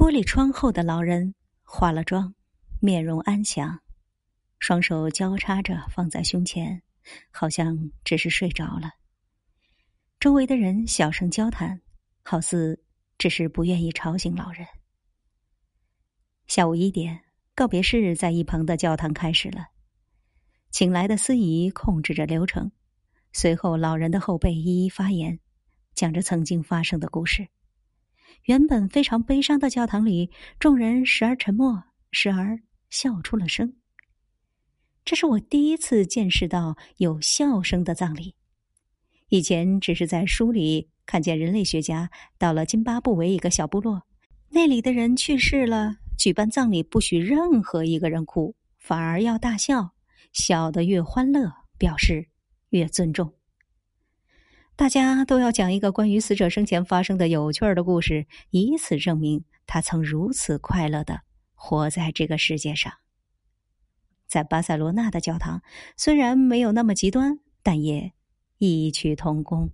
玻璃窗后的老人化了妆，面容安详，双手交叉着放在胸前，好像只是睡着了。周围的人小声交谈，好似只是不愿意吵醒老人。下午一点，告别式在一旁的教堂开始了，请来的司仪控制着流程，随后老人的后辈一一发言，讲着曾经发生的故事。原本非常悲伤的教堂里，众人时而沉默，时而笑出了声。这是我第一次见识到有笑声的葬礼。以前只是在书里看见人类学家到了津巴布韦一个小部落，那里的人去世了，举办葬礼不许任何一个人哭，反而要大笑，笑得越欢乐，表示越尊重。大家都要讲一个关于死者生前发生的有趣的故事，以此证明他曾如此快乐的活在这个世界上。在巴塞罗那的教堂，虽然没有那么极端，但也异曲同工。